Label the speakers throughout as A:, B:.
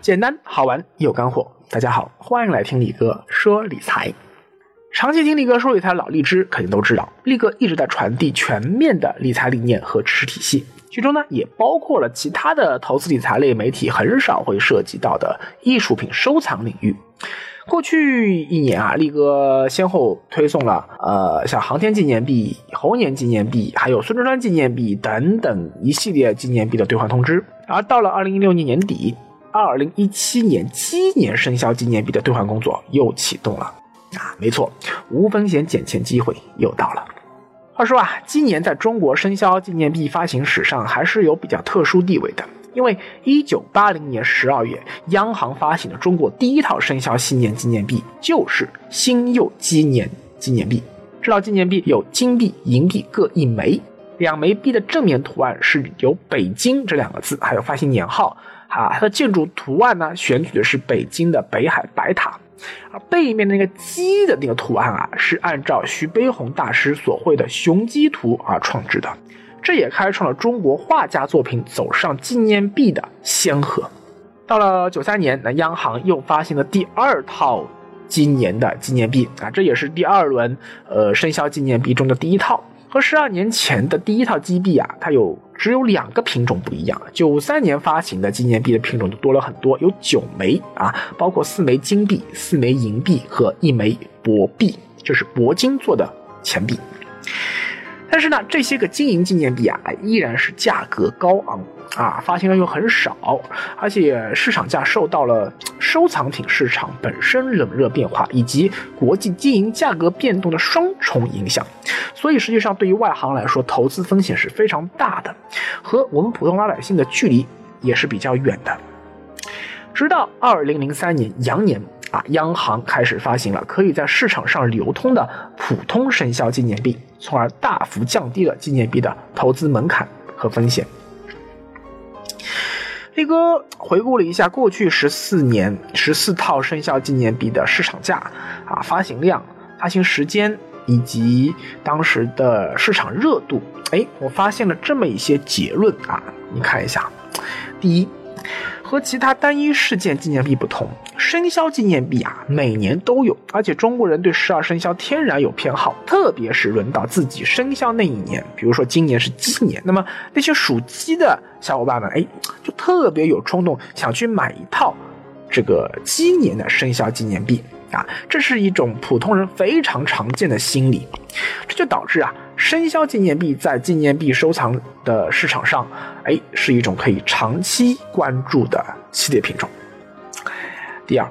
A: 简单好玩又干货。大家好，欢迎来听李哥说理财。长期听李哥说理财的老荔枝肯定都知道，力哥一直在传递全面的理财理念和知识体系，其中呢也包括了其他的投资理财类媒体很少会涉及到的艺术品收藏领域。过去一年啊，力哥先后推送了呃像航天纪念币、猴年纪念币，还有孙中山纪念币等等一系列纪念币的兑换通知。而到了二零一六年年底，二零一七年鸡年生肖纪念币的兑换工作又启动了。啊，没错，无风险捡钱机会又到了。话说啊，今年在中国生肖纪念币发行史上还是有比较特殊地位的，因为一九八零年十二月，央行发行的中国第一套生肖新年纪念币就是新幼鸡年纪念币。这套纪念币有金币、银币各一枚，两枚币的正面图案是有“北京”这两个字，还有发行年号。啊，它的建筑图案呢，选取的是北京的北海白塔。而背面的那个鸡的那个图案啊，是按照徐悲鸿大师所绘的雄鸡图而创制的，这也开创了中国画家作品走上纪念币的先河。到了九三年，那央行又发行了第二套今年的纪念币啊，这也是第二轮呃生肖纪念币中的第一套。和十二年前的第一套金币啊，它有只有两个品种不一样。九三年发行的纪念币的品种就多了很多，有九枚啊，包括四枚金币、四枚银币和一枚铂币，就是铂金做的钱币。但是呢，这些个金银纪念币啊，依然是价格高昂啊，发行量又很少，而且市场价受到了收藏品市场本身冷热变化以及国际金银价格变动的双重影响，所以实际上对于外行来说，投资风险是非常大的，和我们普通老百姓的距离也是比较远的。直到二零零三年羊年。啊，央行开始发行了可以在市场上流通的普通生肖纪念币，从而大幅降低了纪念币的投资门槛和风险。力哥回顾了一下过去十四年十四套生肖纪念币的市场价、啊发行量、发行时间以及当时的市场热度，哎，我发现了这么一些结论啊，你看一下，第一。和其他单一事件纪念币不同，生肖纪念币啊，每年都有，而且中国人对十二生肖天然有偏好，特别是轮到自己生肖那一年，比如说今年是鸡年，那么那些属鸡的小伙伴们，哎，就特别有冲动想去买一套这个鸡年的生肖纪念币啊，这是一种普通人非常常见的心理，这就导致啊。生肖纪念币在纪念币收藏的市场上，哎，是一种可以长期关注的系列品种。第二，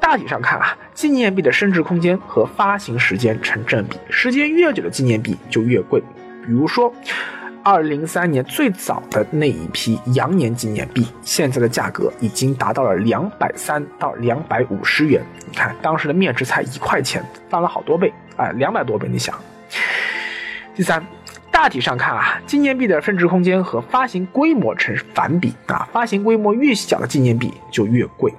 A: 大体上看啊，纪念币的升值空间和发行时间成正比，时间越久的纪念币就越贵。比如说，二零零三年最早的那一批羊年纪念币，现在的价格已经达到了两百三到两百五十元。你看，当时的面值才一块钱，翻了好多倍，哎，两百多倍，你想。第三，大体上看啊，纪念币的升值空间和发行规模成反比啊，发行规模越小的纪念币就越贵。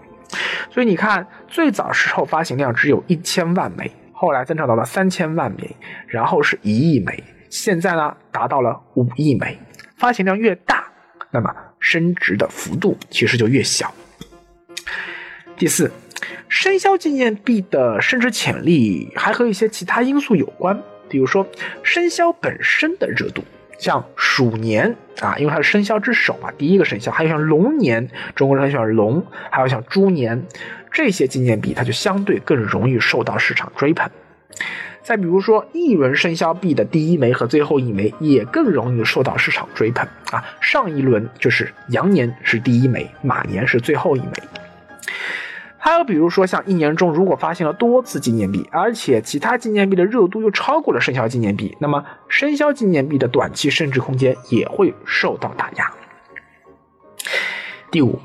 A: 所以你看，最早时候发行量只有一千万枚，后来增长到了三千万枚，然后是一亿枚，现在呢达到了五亿枚。发行量越大，那么升值的幅度其实就越小。第四，生肖纪念币的升值潜力还和一些其他因素有关。比如说生肖本身的热度，像鼠年啊，因为它是生肖之首嘛，第一个生肖，还有像龙年，中国人很喜欢龙，还有像猪年，这些纪念币它就相对更容易受到市场追捧。再比如说一轮生肖币的第一枚和最后一枚也更容易受到市场追捧啊，上一轮就是羊年是第一枚，马年是最后一枚。还有比如说，像一年中如果发行了多次纪念币，而且其他纪念币的热度又超过了生肖纪念币，那么生肖纪念币的短期升值空间也会受到打压。第五，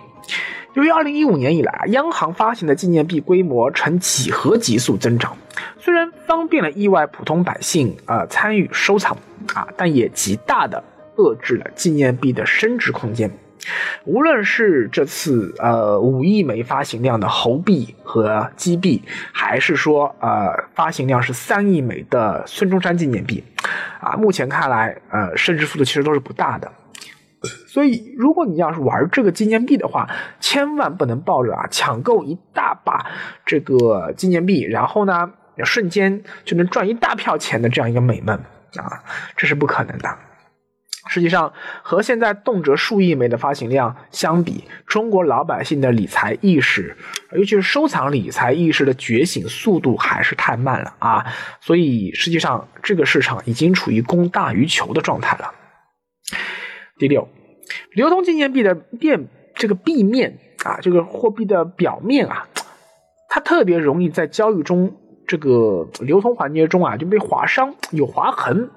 A: 由于二零一五年以来啊，央行发行的纪念币规模呈几何级速增长，虽然方便了意外普通百姓啊参与收藏啊，但也极大的遏制了纪念币的升值空间。无论是这次呃五亿枚发行量的猴币和鸡币，还是说呃发行量是三亿枚的孙中山纪念币，啊，目前看来呃升值幅度其实都是不大的。所以，如果你要是玩这个纪念币的话，千万不能抱着啊抢购一大把这个纪念币，然后呢瞬间就能赚一大票钱的这样一个美梦啊，这是不可能的。实际上，和现在动辄数亿枚的发行量相比，中国老百姓的理财意识，尤其是收藏理财意识的觉醒速度还是太慢了啊！所以，实际上这个市场已经处于供大于求的状态了。第六，流通纪念币的变这个币面啊，这个货币的表面啊，它特别容易在交易中这个流通环节中啊就被划伤，有划痕。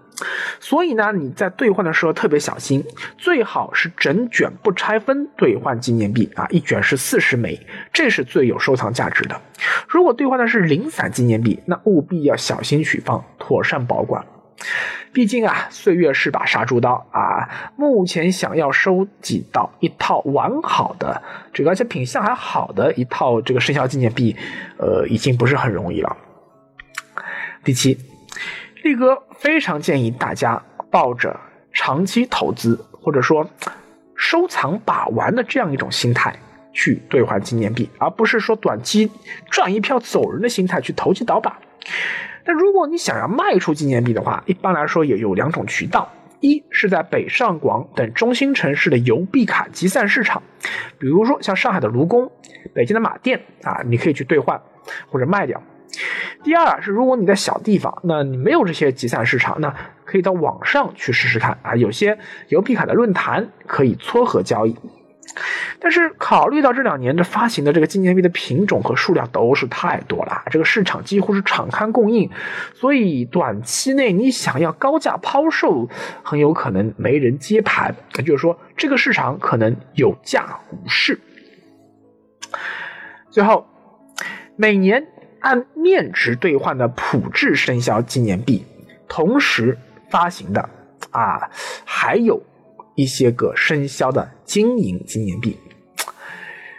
A: 所以呢，你在兑换的时候特别小心，最好是整卷不拆分兑换纪念币啊，一卷是四十枚，这是最有收藏价值的。如果兑换的是零散纪念币，那务必要小心取放，妥善保管。毕竟啊，岁月是把杀猪刀啊！目前想要收集到一套完好的这个而且品相还好的一套这个生肖纪念币，呃，已经不是很容易了。第七，力哥非常建议大家抱着长期投资或者说收藏把玩的这样一种心态去兑换纪念币，而不是说短期赚一票走人的心态去投机倒把。那如果你想要卖出纪念币的话，一般来说也有两种渠道：一是在北上广等中心城市的邮币卡集散市场，比如说像上海的卢工、北京的马店啊，你可以去兑换或者卖掉；第二是如果你在小地方，那你没有这些集散市场，那可以到网上去试试看啊，有些邮币卡的论坛可以撮合交易。但是考虑到这两年的发行的这个纪念币的品种和数量都是太多了，这个市场几乎是敞开供应，所以短期内你想要高价抛售，很有可能没人接盘。也就是说，这个市场可能有价无市。最后，每年按面值兑换的普制生肖纪念币，同时发行的啊，还有。一些个生肖的金银纪念币，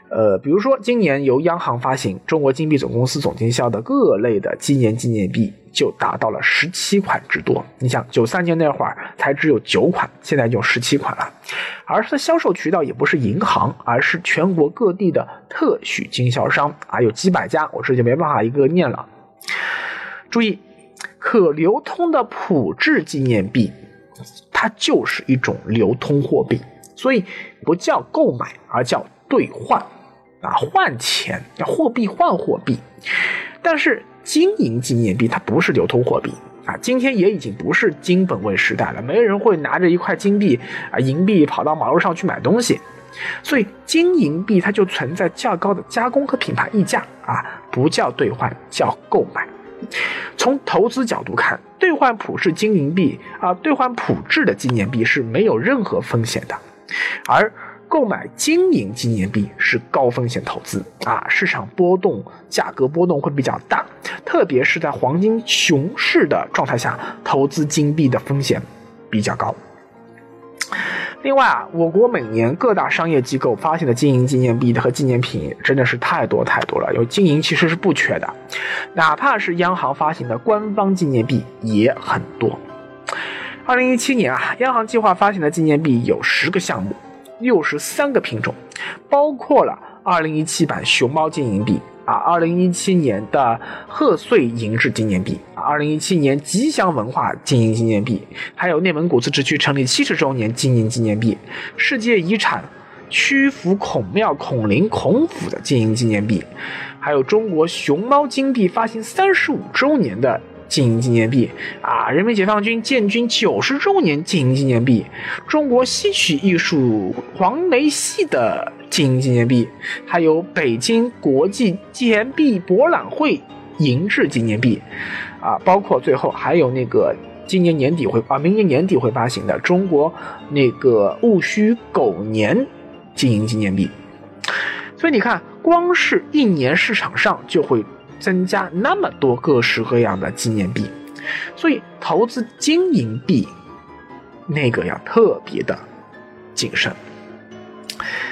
A: 呃，比如说今年由央行发行，中国金币总公司总经销的各类的纪念纪念币就达到了十七款之多。你想，九三年那会儿才只有九款，现在就十七款了。而它的销售渠道也不是银行，而是全国各地的特许经销商啊，有几百家，我这就没办法一个念了。注意，可流通的普制纪念币。它就是一种流通货币，所以不叫购买，而叫兑换，啊，换钱，要货币换货币。但是金银纪念币它不是流通货币啊，今天也已经不是金本位时代了，没人会拿着一块金币啊银币跑到马路上去买东西，所以金银币它就存在较高的加工和品牌溢价啊，不叫兑换，叫购买。从投资角度看，兑换普世金银币啊，兑换普制的纪念币是没有任何风险的，而购买金银纪念币是高风险投资啊，市场波动、价格波动会比较大，特别是在黄金熊市的状态下，投资金币的风险比较高。另外啊，我国每年各大商业机构发行的金银纪念币和纪念品真的是太多太多了，有金银其实是不缺的，哪怕是央行发行的官方纪念币也很多。二零一七年啊，央行计划发行的纪念币有十个项目，六十三个品种，包括了二零一七版熊猫金银币。啊，二零一七年的贺岁银质纪念币，二零一七年吉祥文化金银纪念币，还有内蒙古自治区成立七十周年金银纪念币，世界遗产曲阜孔庙孔林孔府的金银纪念币，还有中国熊猫金币发行三十五周年的。金银纪念币。啊，人民解放军建军九十周年金银纪念币，中国戏曲艺术黄梅戏的金银纪念币，还有北京国际纪念币博览会银质纪念币，啊，包括最后还有那个今年年底会啊，明年年底会发行的中国那个戊戌狗年金银纪念币，所以你看，光是一年市场上就会。增加那么多各式各样的纪念币，所以投资金银币那个要特别的谨慎。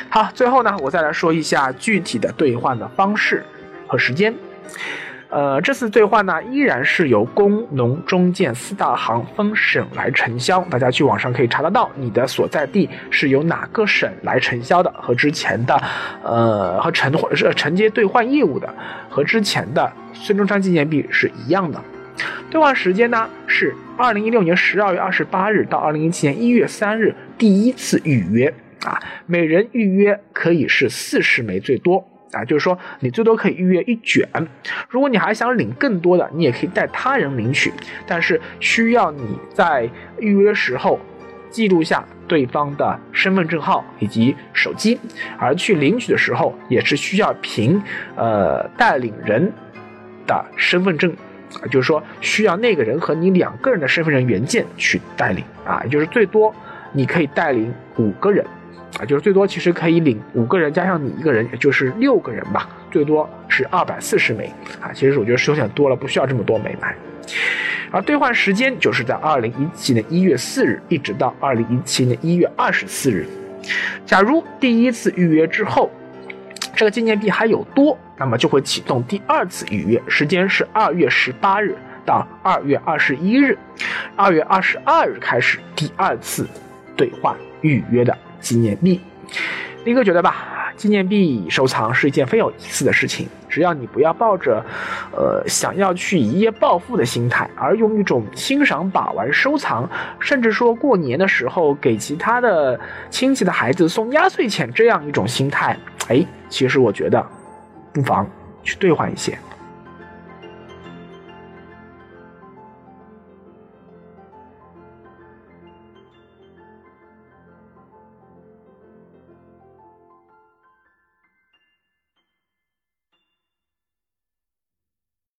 A: 好，最后呢，我再来说一下具体的兑换的方式和时间。呃，这次兑换呢，依然是由工农中建四大行分省来承销，大家去网上可以查得到，你的所在地是由哪个省来承销的，和之前的，呃，和承或是承接兑换业务的，和之前的孙中山纪念币是一样的。兑换时间呢是二零一六年十二月二十八日到二零一七年一月三日，第一次预约啊，每人预约可以是四十枚最多啊，就是说你最多可以预约一卷。如果你还想领更多的，你也可以带他人领取，但是需要你在预约时候记录下对方的身份证号以及手机，而去领取的时候也是需要凭呃带领人的身份证。啊，就是说需要那个人和你两个人的身份证原件去带领啊，也就是最多你可以带领五个人，啊，就是最多其实可以领五个人加上你一个人，也就是六个人吧，最多是二百四十枚啊，其实我觉得是有点多了，不需要这么多枚买。而兑换时间就是在二零一七年一月四日一直到二零一七年一月二十四日，假如第一次预约之后。这个纪念币还有多，那么就会启动第二次预约，时间是二月十八日到二月二十一日，二月二十二日开始第二次兑换预约的纪念币。林哥觉得吧。纪念币收藏是一件非有意思的事情，只要你不要抱着，呃，想要去一夜暴富的心态，而用一种欣赏、把玩、收藏，甚至说过年的时候给其他的亲戚的孩子送压岁钱这样一种心态，哎，其实我觉得，不妨去兑换一些。